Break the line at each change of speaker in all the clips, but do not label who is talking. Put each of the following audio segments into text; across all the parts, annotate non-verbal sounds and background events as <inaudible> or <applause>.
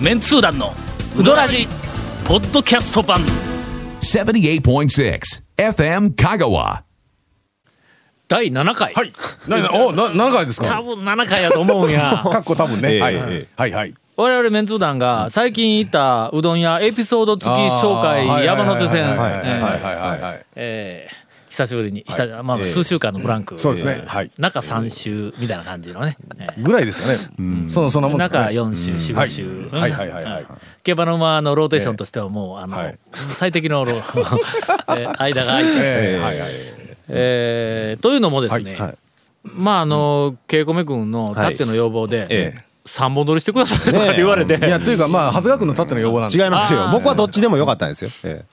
メンツー団のウドラジポッドキャスト版
78.6 FM Kagawa.
第7回、
はい。な、な、お、な、何回です
多
か。
分7回やと思うんや <laughs>
かっこ多分ね。はい。
え
はい。はい。
我々メンツー団が最近行ったうどん屋エピソード付き紹介
あー
山手線
はいはい
えー
はいはいはいはい。
えー久しぶりに、久々まあ、数週間のブランク、
そうですね。はい。
中3週みたいな感じのね、えー
ぐらいですかね。その、そんなもんです
中
かね。
4週、4、5週、うん
はい。はい。はい。はい。
競馬の馬のローテーションとしてはもう、あの、
はい
最適のロー、<laughs> えー間が空いて、
ええ、はい。はい。
えーというのもですね、
はい。
まああの稽古目君のたっての要望で、
ええ。
三本撮りしてくださいとかって言われて、
いや、というか、まあ、長谷川君のたっての要望なんです
違いますよ。僕はどっちでもよかったんですよ、え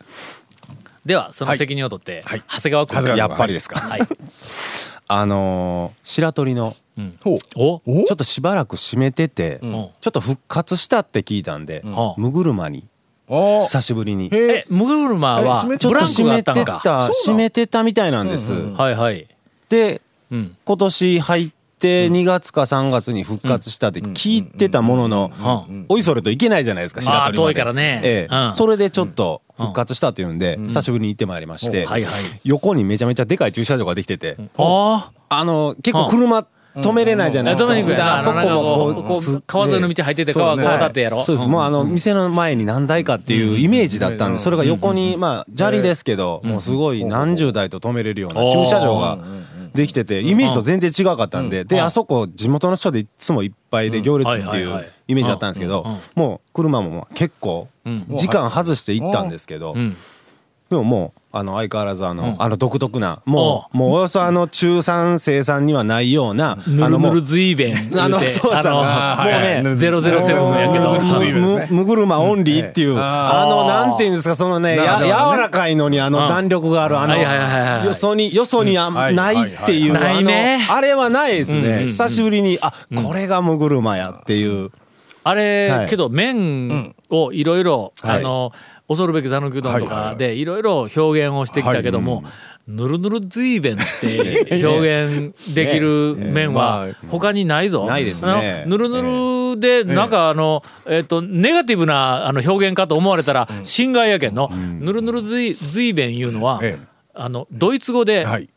ではその責任を取って、
はい。
長谷川君。
やっぱりですか、
はい、<laughs>
あのー白鳥の
ほう。
お？
お？
ちょっとしばらく閉めてて、
ん。
ちょっと復活したって聞いたんで、
ん。
むぐるまに
お
久しぶりに。
へえ
え。ムグルマは
ちょっと閉めて
ったのか？
た閉めてたみたいなんです、
はいはい、
で
うん、
今年入って2月か3月に復活したって聞いてたものの、
うん。
おいそれといけないじゃないですか白鳥まで。
遠いからね。
ええ。
うん。
それでちょっと復活したっていうんで、久しぶりに行ってまいりまして、
はいはい。
横にめちゃめちゃでかい駐車場ができてて、
あ
あの結構車止めれないじゃ
あ
ないですか、からそこもこう
川沿いの道入ってて川渡ってやろ、
そうです、もうあの店の前に何台かっていうイメージだったんでそれが横にまあ砂利ですけどもうすごい何十台と止めれるような駐車場ができててイメージと全然違かったんでであそこ地元の人でいつもいっぱいで行列っていうイメージだったんですけどもう車も結構時間外して行ったんですけど
ん。
でももうあの相変わらずあのあの独特なもうもうおよそあの中産生産にはないようなあ
ぬる
のもう
ぬるずいべん言
あのそうそう。
あ
もうね
の007やけど。
ぬるぬるずいべんですね。
むむぐるまオンリーっていう、あのなんていうんですかそのねや柔らかいのにあの弾力があるあの
はいはいはいはい
よそによそにないっていう、あのあれはないですね、久しぶりにあこれがむぐるまやっていう、
あれ、
はい。
けど麺をいろいろ
はい。
あの恐るべき讃岐うどんとかでいろいろ表現をしてきたけども、ぬるぬるずいべんって <laughs> 表現できる麺は
ね
他にないぞ。
ないですね。
ぬるぬるでなんかあのえっとネガティブなあの表現かと思われたら心外やけんの。ぬるぬるずいずいべんいうのは
ええ。
あのドイツ語で
はい。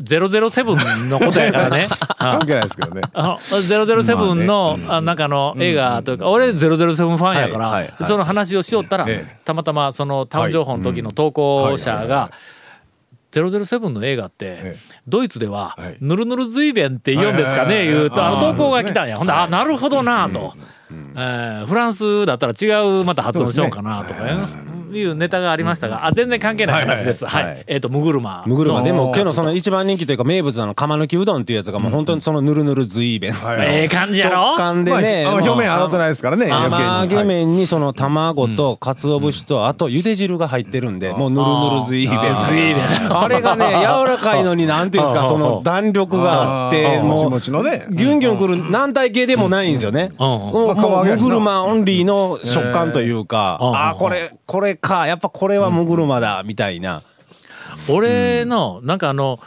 007のことやからね。<laughs>
関係ないですけどね。
あの007の、あなんかあの映画というか、俺007ファンやから、その話をしよったら、
ええ
たまたまそのタウン情報の時の投稿者が007の映画って、
ええ
ドイツでは
はい「
ぬるぬるずいべん」って言うんですかね、言うとあの投稿が来たんや、ほんであなるほどなと、えーフランスだったら違うまた発音しようかなとかねいうネタがありましたが、あ全然関係ない話です。はい
はいはい。
えっ、とムグルマ
むぐるまでも
おー
けどその一番人気というか名物なの釜抜きうどんっていうやつがもう本当にそのぬるぬるずい弁、
はい。
ええ感じやろ？
食感で
まあ、
ね、
あの表面洗ってないですからね。
甘揚げ麺にその卵と鰹節とあと茹で汁が入ってるんでもうぬるぬるずい弁
ずい弁
あれがね柔らかいのになんていうんですかその弾力があって
あー。もち
もう
もちのね。
ギュンギュンくる軟体系でもないんですよね。
うん
もう
まあ
もうむぐるまオンリーの食感というか、
うん。
あーこれこれかやっぱこれはむぐるまだみたいな。
俺のなんかあの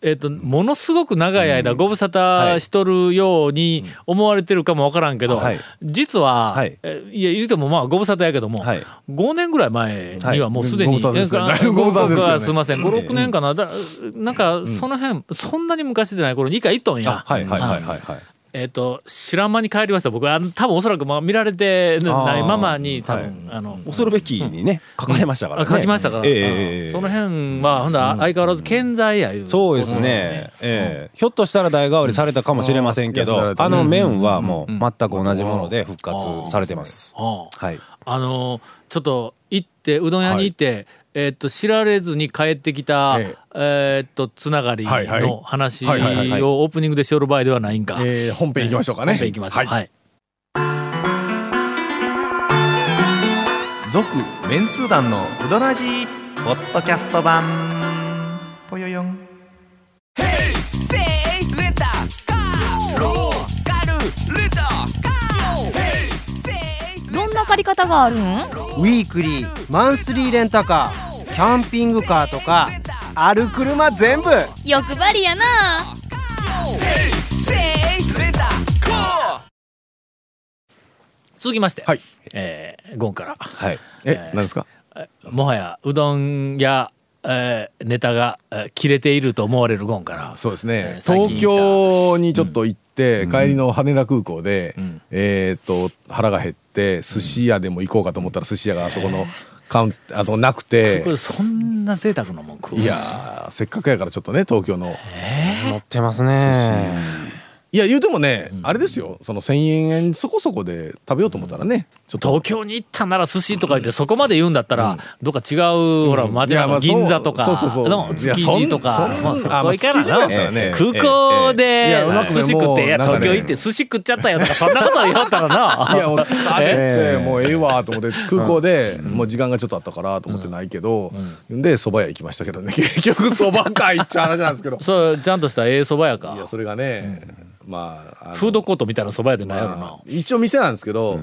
えっとものすごく長い間ご無沙汰しとるように思われてるかもわからんけど、
はい。
実は、
はい。
や言うてもまあご無沙汰やけども、
はい。
5年ぐらい前にはもうすでに、
ご無沙汰です <laughs> すけどね？
ごすみません56年かな？だなんかその辺、そんなに昔でない頃に一回行っとんや。
はいはいはいはいはい。
えっ、と知らん間に帰りました。僕は多分おそらくまあ見られてないままに多分、あの
恐るべきにね書かれましたからね。
あ書きましたから、
ええええ
その辺はほんだら相変わらず健在やいう、
そうですね、ええ。ひょっとしたら代替わりされたかもしれませんけど、あの麺はもう全く同じもので復活されてます。
はあ
はい。
あのちょっと行ってうどん屋に行って、えーっと知られずに帰ってきた、
え
え。ーっとつながりの話
はいはい
はい
をオープニングでしよる場合ではないんか。
えー本編行きましょうかね。
本編行きましょう。はい。
続メンツー団のウドラジーポッドキャスト版。ぽよよん。
どんな借り方があるん？
ウィークリーマンスリーレンタカーキャンピングカーとかある車全部。
欲張りやな。
続きまして、
はい。
えーゴンから。
はい。
え、何ですか？
もはやうどんや、えーネタが、えー切れていると思われるゴンから。
そうですね。
えー
東京にちょっと行って、帰りの羽田空港で、えーっと腹が減って寿司屋でも行こうかと思ったら寿司屋があそこのカウンあとなくて。
そんな贅沢なもん食う
いやーせっかくやからちょっとね東京の。
乗ってますね
いや言うてもね、あれですよ。その1,000円そこそこで食べようと思ったらね。ちょっと。
東京に行ったなら寿司とか言ってそこまで言うんだったら、どっか違う、ほら街中の銀座とかの築地とか
そ
こ行かな。
ね。
空港
い
で寿司食って、いや東京行って寿司食っちゃったよとかそんなこと言おったらな。
いやもう疲れ <laughs>
え
てもうええわと思って空港でもう時間がちょっとあったからと思ってないけどで蕎麦屋行きましたけどね。<laughs> 結局蕎麦かいっちゃ話なんですけど。
そうちゃんとしたええ蕎麦屋か。
いやそれがねまああの
フードコートみたいな蕎麦屋でないやろな、
まあ一応店なんですけど、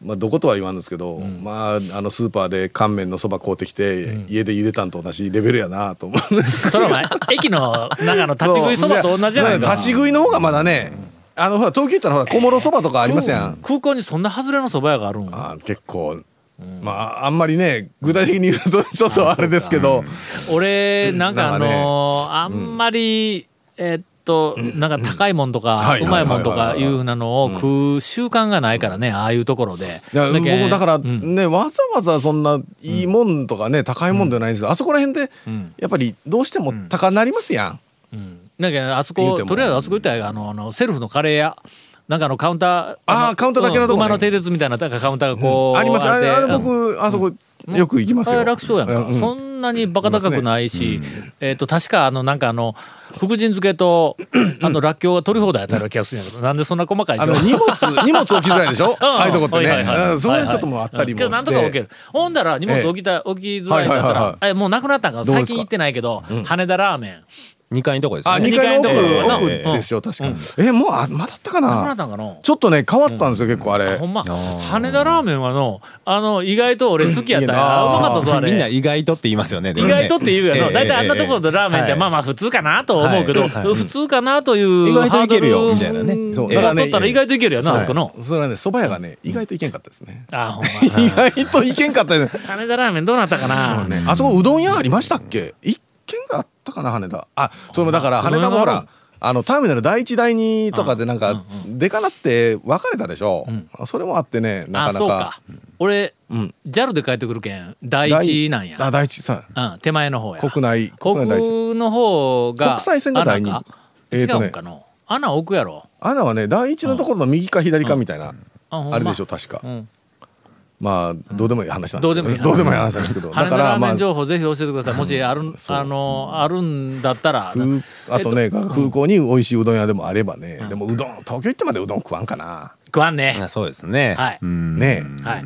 まあ、どことは言わんですけど、まああのスーパーで乾麺のそば買うてきて、家で茹でたんと同じレベルやなと思う <laughs>
それお前駅の中の立ち食いそばと同じじゃないか
立ち食いの方がまだねあのほら東京行ったらほら小諸そばとかありますやん、
空港にそんな外れの蕎麦屋があるん？
あ結構、まああんまりね具体的に言うとちょっとあれですけど。
俺なんかあのーあんまり、えっとなんか高いもんとか、
はい。う
まいもんとかいうふうなのを食う習慣がないからねああいうところで。
僕
けん
もだから
うん。
ね、わざわざそんないいもんとかね高いもんじゃないんですよ、あそこら辺で
ん。
やっぱりどうしても高なりますやん、
だけどあそことりあえずあそこ行ったらあのあのセルフのカレー屋。なんかあのカウンターの
あーカウンターだけのとこ
馬の蹄鉄みたいななんかカウンターがこう、
ありますあれ僕、あそこよく行きますよ、
楽勝やんか、
うん
そんなにバカ高くないし、えっ、と確かあのなんかあの福神漬けとあのらっきょうが取り放題やったような気がするんやけど <laughs> なんでそんな細かい
あの荷物 <laughs> 荷物置きづらいでしょ？ああいうとこってね、
はいはいはい。
うん。それちょっともうあったりもして、
なんとか置ける。ほんだら荷物置きた、置きづらいんだったら、えもうなくなったんか。最近行ってないけど、羽田ラーメン
2階のとこです
あ
ね
2階の奥,、
二階のとこ
奥。
ええ
でしょ確かに、えもうあまだあったか
な？
ちょっとね変わったんですよ、結構あれ。
ほんま羽田ラーメンはのあの意外と俺好きやったうまかったぞあれ。
みんな意外とって言いますよねで
意外とって言うや
ええ
ろ大体あんなところでラーメンって
はい。
まあまあ普通かなと思うけど普通かなという
意外といけるよ
ハードル
みたいなね。
そう
だから取ったら意外といけるやなあそこの。
それはね蕎麦屋がね意外といけんかったですね、
あほんま。<laughs>
意外といけんかった <laughs>
羽田ラーメンどうなったかな？
ね。あそこうどん屋ありましたっけ？一軒があったかな羽田。あそれもだから羽田もほらあのターミナル第一第二とかでなんかでかなって分かれたでしょ、それもあってねなかなか。
あそうか。俺
ん。
JAL で帰ってくるけん第一なんや。
あ第一さ
うん手前の方や。
国内国内第一。
国の方が
国際線が第二。
穴か？
えーとね。
違うんかの穴奥やろ。
穴はね第一のところの右か左かみたいな、
あ
れでしょ確か、
ん
まあどうでもいい話なんですけど、
どうでもいい話。
どうでもいい話なんですけど。<laughs>
羽田ラーメン
あ
情報ぜひ教えてください。もしあるあのあるんだったら
空あとね、
えっ
空港に美味しいうどん屋でもあればね、でもうどん東京行ってまでうどん食わんかな、
食わんね。
あそうですね。
はい。
うん。
ね。
はい。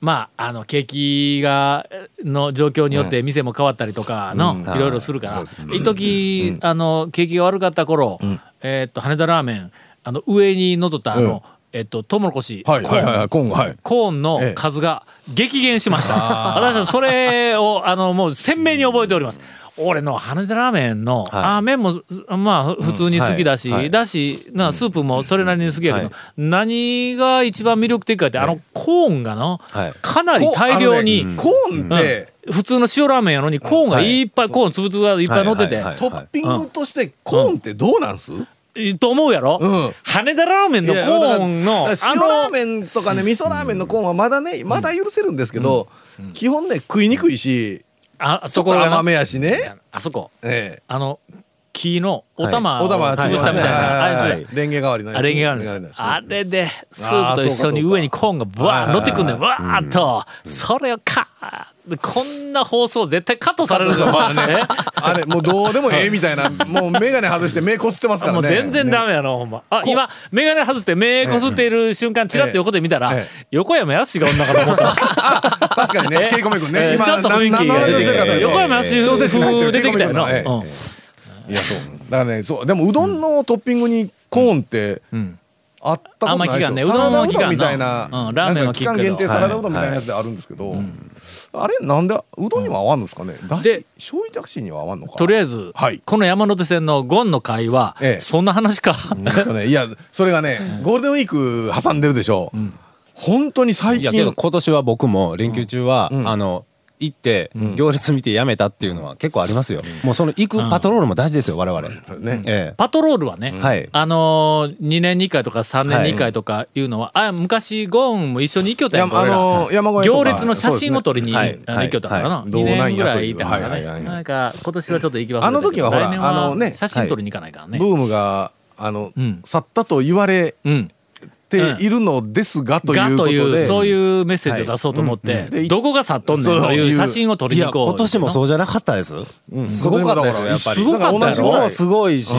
まあ、あの景気がの状況によって店も変わったりとかの、
うん。
い。ろいろするから、一時、あの景気が悪かった頃、えーっと羽田ラーメンあの上にのっとったあの、えっとトウモロコシ、
はい
コーン
はいはいはいコーン。はい。
コーンの数が激減しました。私はそれをあのもう鮮明に覚えております。俺の羽田ラーメンの、あー麺もまあふ普通に好きだし、
はいはい。
だしなスープもそれなりに好きやけど、
はい。
何が一番魅力的かってあのコーンがの、
はい。
かなり大量に、
コーンって、
普通の塩ラーメンやのにコーンがいっぱい、コーンつぶつぶがいっぱい乗ってて、
はいはい。
トッピングとしてコーンってどうなんす、
と思うやろ、
うん。
羽田ラーメンのコーンの
塩ラーメンとかね味噌ラーメンのコーンはまだねまだ許せるんですけど、基本ね食いにくいし
あそこ
甘めやしね、
あそこ。
ええ。
あの木のお玉を
お玉
潰したみたいな。あいつや。
レンゲ代わりのやつ
あれでスープと一緒に上にコーンがブワー乗ってくんねん。わーっと。それをカーでこんな放送絶対カットされるぞ。ね
あれもうどうでもええみたいな。もう眼鏡外して目こすってますからね。
もう全然ダメやろほんま。あ今眼鏡外して目こすっている瞬間チラッと横で見たら
え
横山やすしがおんなかと思った。<laughs>
確かにね。
え
ケイコメ君ね。
ちょっと雰囲気横山やすし風
る
出てきたよな、
いやそう。だからねそう。でもうどんのトッピングにコーンって
ん
あったことないですよ、
ね。
サラダ
うどんは聞かんな。
みたいな,、
うん。ラーメンは
期間限定サラダうどんみたいなやつであるんですけど、あれなんでうどんにも合わんのですかね。だし
で
醤油だしには合わんのか
とりあえず、
はい。
この山手線のゴンの会は、
ええ。
そんな話か。
えっとね。いやそれがねゴールデンウィーク挟んでるでしょ、本当に最
いやけど
近
今年は僕も連休中は、
ん。
あの行って行列見てやめたっていうのは結構ありますよ、もうその行くパトロールも大事ですよ我々、
ね。
ええ。
パトロールはね、
はい。
あのー、2年に1回とか3年に1回とかいうのは、あ昔ゴーンも一緒に行きよったやん
あの山越えとか。
行列の写真を撮りに、
ね。
あの行きよったからな、
はい。
2年ぐらいいたからね、
はいはいはいはい。
なんか今年はちょっと行き忘れたけど
あの時はほら
来年
あのね
写真撮りに行かないからね、
ブームがあの、
ん。
去ったと言われ
うん
ているのですがという
が
ことで、
そういうメッセージを出そうと思って、
で
どこが去っとんねんという写真を撮りに行こう。
今年もそうじゃなかったです、すごかったですよやっぱり。
すごかったやろ
同じぐらい
もすごいし、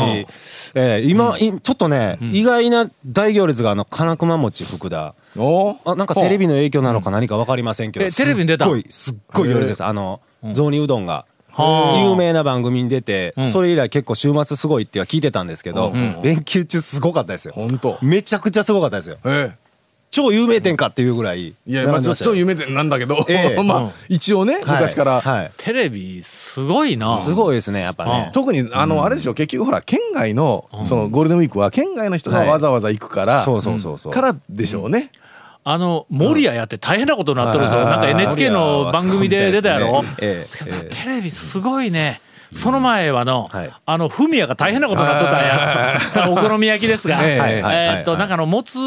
ええ今、いちょっとね、意外な大行列があの金熊餅福田。
お
あなんかテレビの影響なのか何か分かりませんけど、
えテレビに出た。
すっごいすっごい行列です。あの雑煮うどんが。
はあ。
有名な番組に出て、それ以来結構週末すごいっては聞いてたんですけど、連休中すごかったですよ。
本当。
めちゃくちゃすごかったですよ。
え
超有名店かっていうぐらい
えいやまあ
並んでましたよ。
ちょっと夢でなんだけど、
ええ。<laughs>
まあ一応ね、昔から、
はいはい。
テレビすごいな、
すごいですねやっぱね。
特にあの、あれでしょ結局ほら県外の、そのゴールデンウィークは県外の人が
はい。
わざわざ行くから、
そうそうそうそう。
からでしょうね、
あの守谷やって大変なことになっとるぞ、
うん。
なんか NHK の番組で出たやろ、テレビすごいね。その前はの、
はい。
あのフミヤが大変なことになっとったんや。お好み焼きですが、
え
っとなんかあのもつ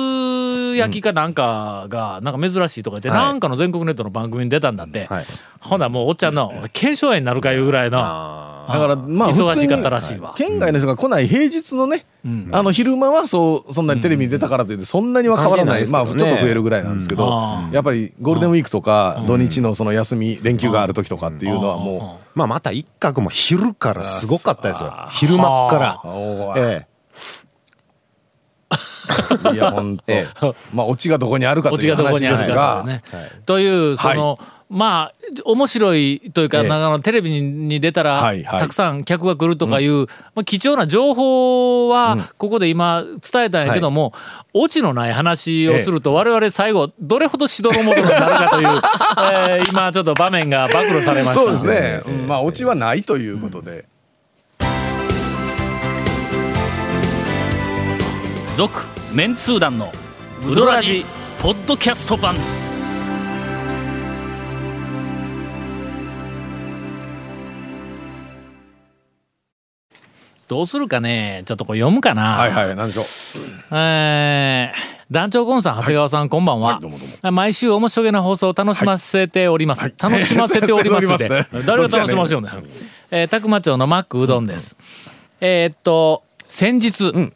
焼きかなんかがなんか珍しいとか言って、
はい。
なんかの全国ネットの番組に出たんだって、
はい。
ほなもうおっちゃんの腱鞘炎になるかいうぐらいの。
あ
だからまあ
忙しか
普通に
ったらしいわ。
県外の人が来ない平日のね、あの昼間はそうそんなにテレビに出たからといってそんなには変わらない、まあちょっと増えるぐらいなんですけど、
うん。
やっぱりゴールデンウィークとか土日のその休み連休がある時とかっていうのはも
まあまた一角も昼からすごかったですよ。昼間っから。
う、おー。
え
いや本当、<laughs>
え
まあオチがどこにあるか
オ
という
チがどこにある
話ですが、
かね。というその、まあ面白いというか、
ええ。
なんかあのテレビに出たら、
はいはい。
たくさん客が来るとかいう、まあ、貴重な情報はここで今伝えたんやけども、オチのない話をすると我々最後どれほどしどろもどろになるかという、<laughs> えー今ちょっと場面が暴露されました。
そうですね、うん。まあオチはないということで、
続メンツー団のウドラジポッドキャスト版どうするかね？ちょっとこれ読むかな、
はいはい何でしょう？
えー団長ゴンさん長谷川さん、こんばんは、
はいどうもどう
毎週面白げな放送を楽しませております、
はい。
楽しませております <laughs> で、誰が楽しませようね？えー、宅間町のマックうどんです、えーっと先日、
ん。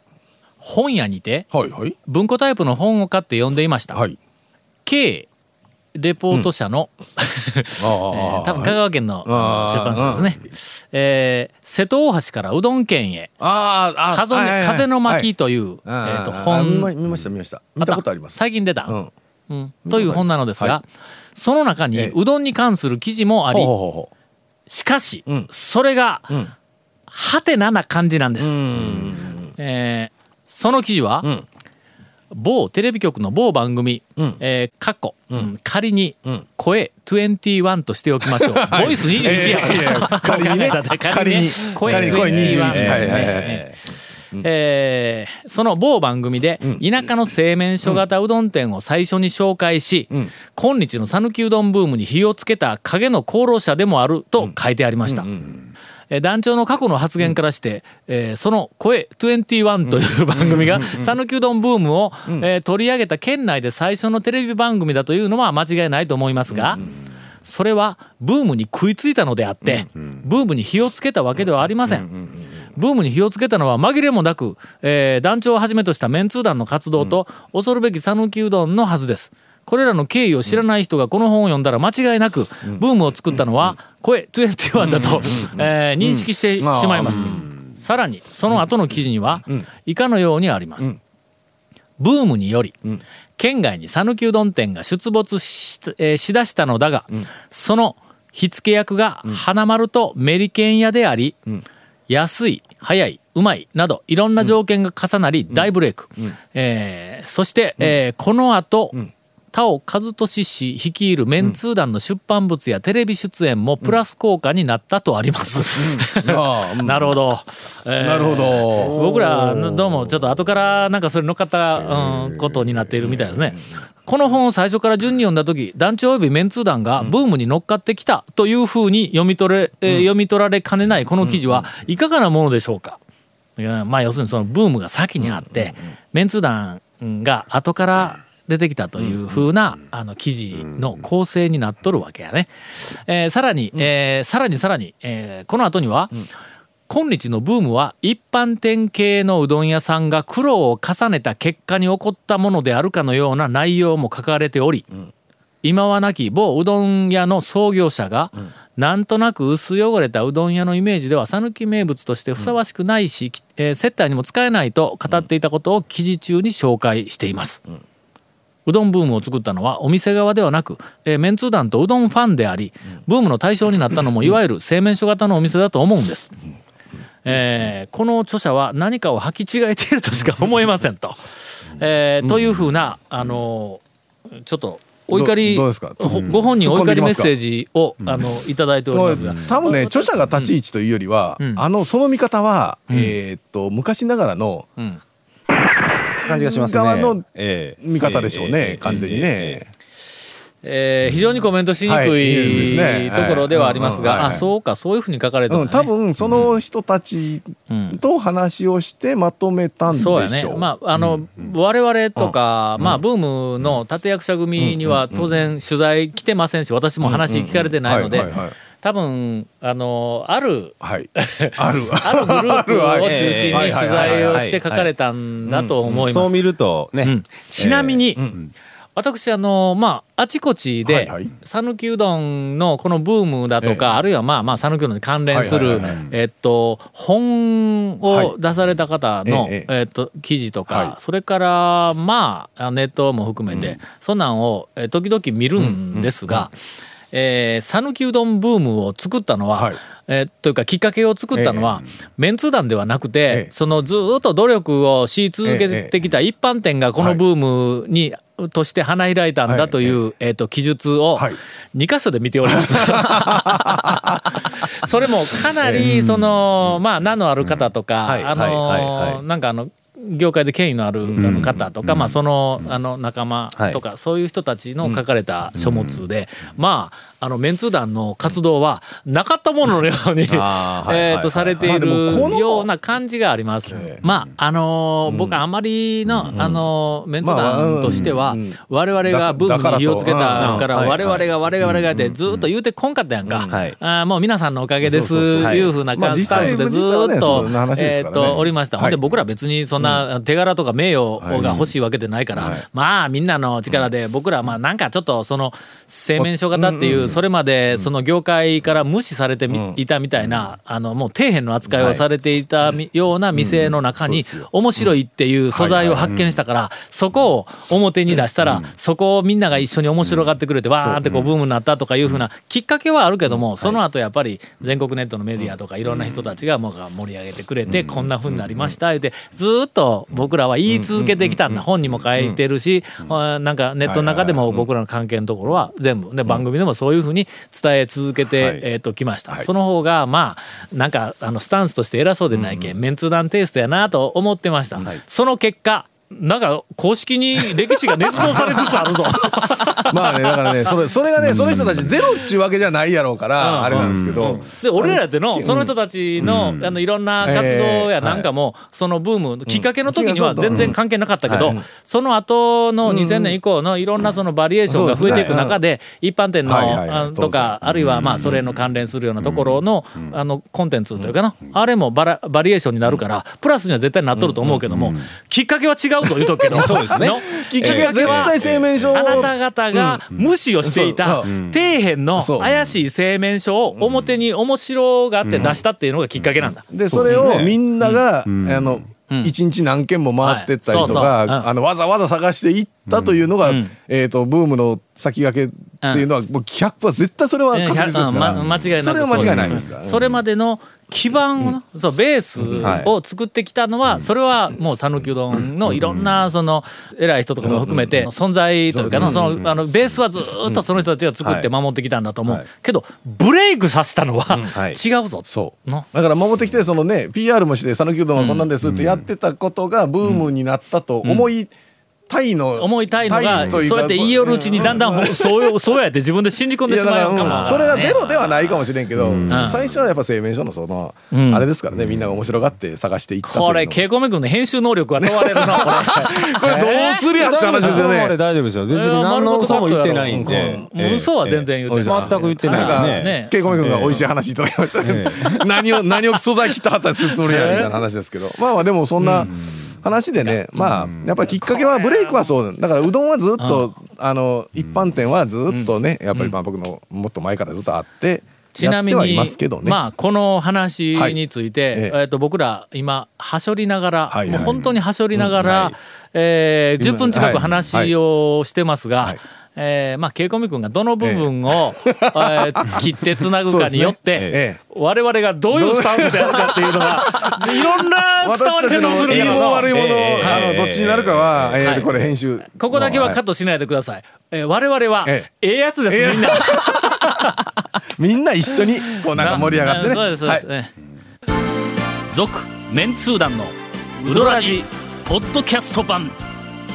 本屋にて
はいはい。
文庫タイプの本を買って読んでいました、
はい。
K レポート社の、
あ <laughs>
えー多分香川県の出版社ですね、えー瀬戸大橋からうどん県へ
あああ
風,、
はいはいはい。
風の巻という、え
はい。
ー、と本。
見ました見ました。見たことあります。
最近出た、
うん。
うん。という本なのですが、
は
その中に
ええ。
うどんに関する記事もあり、
ほうほうほうほ
しかし、
うん。
それが、
ん。
はてなな感じなんです。
ううん。
えーその記事は、
ん
某テレビ局の某番組、
ん。
えー、かっこ、うん仮に、
ん。
声21としておきましょう。<laughs> ボイス21や。
仮にね。<laughs> 仮に
声
仮に声21
21
はいはいはい。
えーえーその某番組で田舎の製麺所型うどん店を最初に紹介し、
ん。
今日の讃岐うどんブームに火をつけた影の功労者でもあると書いてありました。えー団長の過去の発言からして、えーその「声21」という <laughs> 番組が讃岐うどんブームを、えー取り上げた県内で最初のテレビ番組だというのは間違いないと思いますが、それはブームに食いついたのであって、ブームに火をつけたわけではありません。ブームに火をつけたのは紛れもなく、えー団長をはじめとしたメンツー団の活動と、恐るべき讃岐うどんのはずです。これらの経緯を知らない人がこの本を読んだら間違いなく、ブームを作ったのは声21だと、えー認識してしまいます。さらにその後の記事には以下のようにあります。ブームにより、県外に讃岐うどん店が出没し,、えーしだしたのだが、その火付け役が花丸とメリケン屋であり、安い早いうまいなどいろんな条件が重なり大ブレイク、えーそして、えーこの後、田尾和俊氏率いるメンツー団の出版物やテレビ出演もプラス効果になったとあります。<laughs> なるほど。えー
なるほど。
僕らどうもちょっと後からなんかそれ乗っかった、うん、ことになっているみたいですね。この本を最初から順に読んだ時団長及びメンツー団がブームに乗っかってきたというふうに読み取れ、えー読み取られかねないこの記事はいかがなものでしょうか、いやまあ要するにそのブームが先にあって、メンツー団が後から出てきたというふうな、あの記事の構成になっとるわけやね。えーさらに、えーさらにさらに、えーこの後には、今日のブームは一般店系のうどん屋さんが苦労を重ねた結果に起こったものであるかのような内容も書かれており、今はなき某うどん屋の創業者が、なんとなく薄汚れたうどん屋のイメージでは讃岐名物としてふさわしくないし、えー接待にも使えないと語っていたことを記事中に紹介しています。うどんブームを作ったのはお店側ではなく、えーメンツー団とうどんファンでありブームの対象になったのもいわゆる製麺所型のお店だと思うんです。えーこの著者は何かを履き違えているとしか思えませんと。えーというふうなあのーちょっとお怒り
どどうですか？
ほご本人お怒りメッセー
ジ
ジをあのいただいておりますが。
多分ね著者が立ち位置というよりは、
うん。
あのその見方は、えーっと昔ながらの
うん
感じがしますね。
側の
ええ。
見方でしょうね、
ええ
完全にね。
えー非常にコメントしにく
はい
ところではありますが、
はいうんうんはいはい。
あそうかそういうふうに書かれてる
うん多分その人たち
うん
と話をしてまとめたんでしょう。
そうやね。まあ、あの、我々とか、まあ、ブームの立役者組には当然取材来てませんし、私も話聞かれてないので多分、あの、ある、
はい。<laughs> ある。
あるグループを中心に
はい。
取材をして書かれたんだと思います。
そう見るとね、
うん。ちなみに、私あのまああちこちで讃岐うどんのこのブームだとか、
ええ。
あるいはまあまあ讃岐うどんに関連するえっと本を出された方の、
ええ
えっと記事とか、
はい。
それからまあネットも含めて、そんなんをえ時々見るんですが。えー讃岐うどんブームを作ったのは、
はい。
えーというかきっかけを作ったのは、メンツー団ではなくて、
ええ。
そのずーっと努力をし続けてきた一般店がこのブームに、として花開いたんだという、えー、と記述を
はい。
2箇所で見ております。<laughs> それもかなりその、まあ名のある方とか、あ
はい。はい。はい。
の
はい。
なんかあの業界で権威のある方とか、まあそのあの仲間とか、そういう人たちの書かれた書物で、まああのメンツー団の活動はなかったもののようにえーとされている
の
ような感じがあります。まああのー僕あまりの、あのーメンツー団としては、我々がブームに火をつけたから
うん
我々が我々がってずっと言うてこんかったやんか。
はい。
あーもう皆さんのおかげですい。うふうな
まあ
スタンスでずっとえー
からね。
とおりました。ほんで
はい
僕ら別にそんな手柄とか名誉が欲しいわけでないから、
はい。
まあみんなの力で僕らまあなんかちょっとその製麺所型っていうそれまでその業界から無視されてみいたみたいなあのもう底辺の扱いをされていたみような店の中に面白いっていう素材を発見したからそこを表に出したらそこをみんなが一緒に面白がってくれてわーってこうブームになったとかいうふうなきっかけはあるけどもその後やっぱり全国ネットのメディアとかいろんな人たちがもう盛り上げてくれてこんなふうになりました言うてずーっと僕らは言い続けてきたんだ本にも書いてるしあなんかネットの中でも僕らの関係のところは全部。で番組でもそういうふうに伝え続けて
はい。
えーときました。その方がまあなんかあのスタンスとして偉そうでないけんメンツー団テイストやなと思ってました。その結果なんか公式に歴史が捏造されつつあるぞ。<laughs> <laughs>
まあねだからねそれそれがねその人たちゼロっちゅうわけじゃないやろうからあれなんですけど。
で俺らってのその人たちの,、あのいろんな活動やなんかも、そのブームきっかけの時には全然関係なかったけど、
うん。
その後の2000年以降のいろんなそのバリエーションが増えていく中で一般店の、
はいはい
とかあるいはまあそれの関連するようなところの,、あのコンテンツというかな、あれもバラバリエーションになるからプラスには絶対なっとると思うけども、きっかけは違うと言うとくけど。そうですね。
きっかけは絶対製麺所を
あなた方が無視をしていた
うん。
底辺の怪しい製麺所を表に面白がって出したっていうのがきっかけなんだ。
でそれをみんなが、あの一日何軒も回ってったりとか、わざわざ探していったというのが、えっ、とブームの先駆けっていうのは、もう100%絶対それは確実ですから、
うん。ま間違いなく
それは間違いないですから、
それまでの基盤をな、そうベース
はい。
を作ってきたのは、それはもう讃岐うどんのいろんなその偉い人とかも含めて存在というかのそのあのベースはずーっとその人たちが作って守ってきたんだと思う、
はい。
けどブレイクさせたのは <laughs>
はい。
違うぞ、
そう。
の
だから守ってきてそのね PR もして讃岐うどんはこんなんですってやってたことがブームになったと思いたいの
思いたいのがそうやって言いよるうちにだんだんほそうよそうやって自分で信じ込んでしまうかも
うん。それがゼロではないかもしれんけど、
ん。
最初はやっぱ製麺所のその、
ん。
あれですからねみんなが面白がって探していったというの。
これ稽古目君の編集能力は問われるなこれ。<laughs>
これどうするやっちゃう話ですよね。
大丈夫ですよ別に何の嘘も言ってない。んで
もう嘘は全然言ってない、
全く言ってない。
なんか、
ね。
ね
ケイコメ君が美味しい話いただきましたね。何を、何を素材切ったはったりするつもりやみたいな話ですけど。まあまあでもそんな話でね、まあ、やっぱりきっかけはブレイクはそう。だ。からうどんはずっと、あの、一般店はずっとね、やっぱりまあ僕のもっと前からずっとあって、
ちなみに
ね。
まあこの話について、
はい。ええ
え。っと僕ら今はしょりながら、
はい
もう本当にはしょりながら、
うんはい。
えー10分近く
はい。
話をしてますが、
はい
えーまあ稽古み君がどの部分を、えー切ってつなぐかによって、
ええ。
我々がどういうスタンスであるかっていうのがいろんな伝わり方をす
のいいも
るからな
悪いもの、あの、どっちになるかは、えー
はい
これ編集。
ここだけはカッ
ト。
トしないでください。えー我々は、え
え。
えやつです、
ええ
みんな。<laughs>
みんな一緒に、こうなんか盛り上がってね。
そうですそうです、
はい。
ね続メンツー団のウドラジポッドキャスト版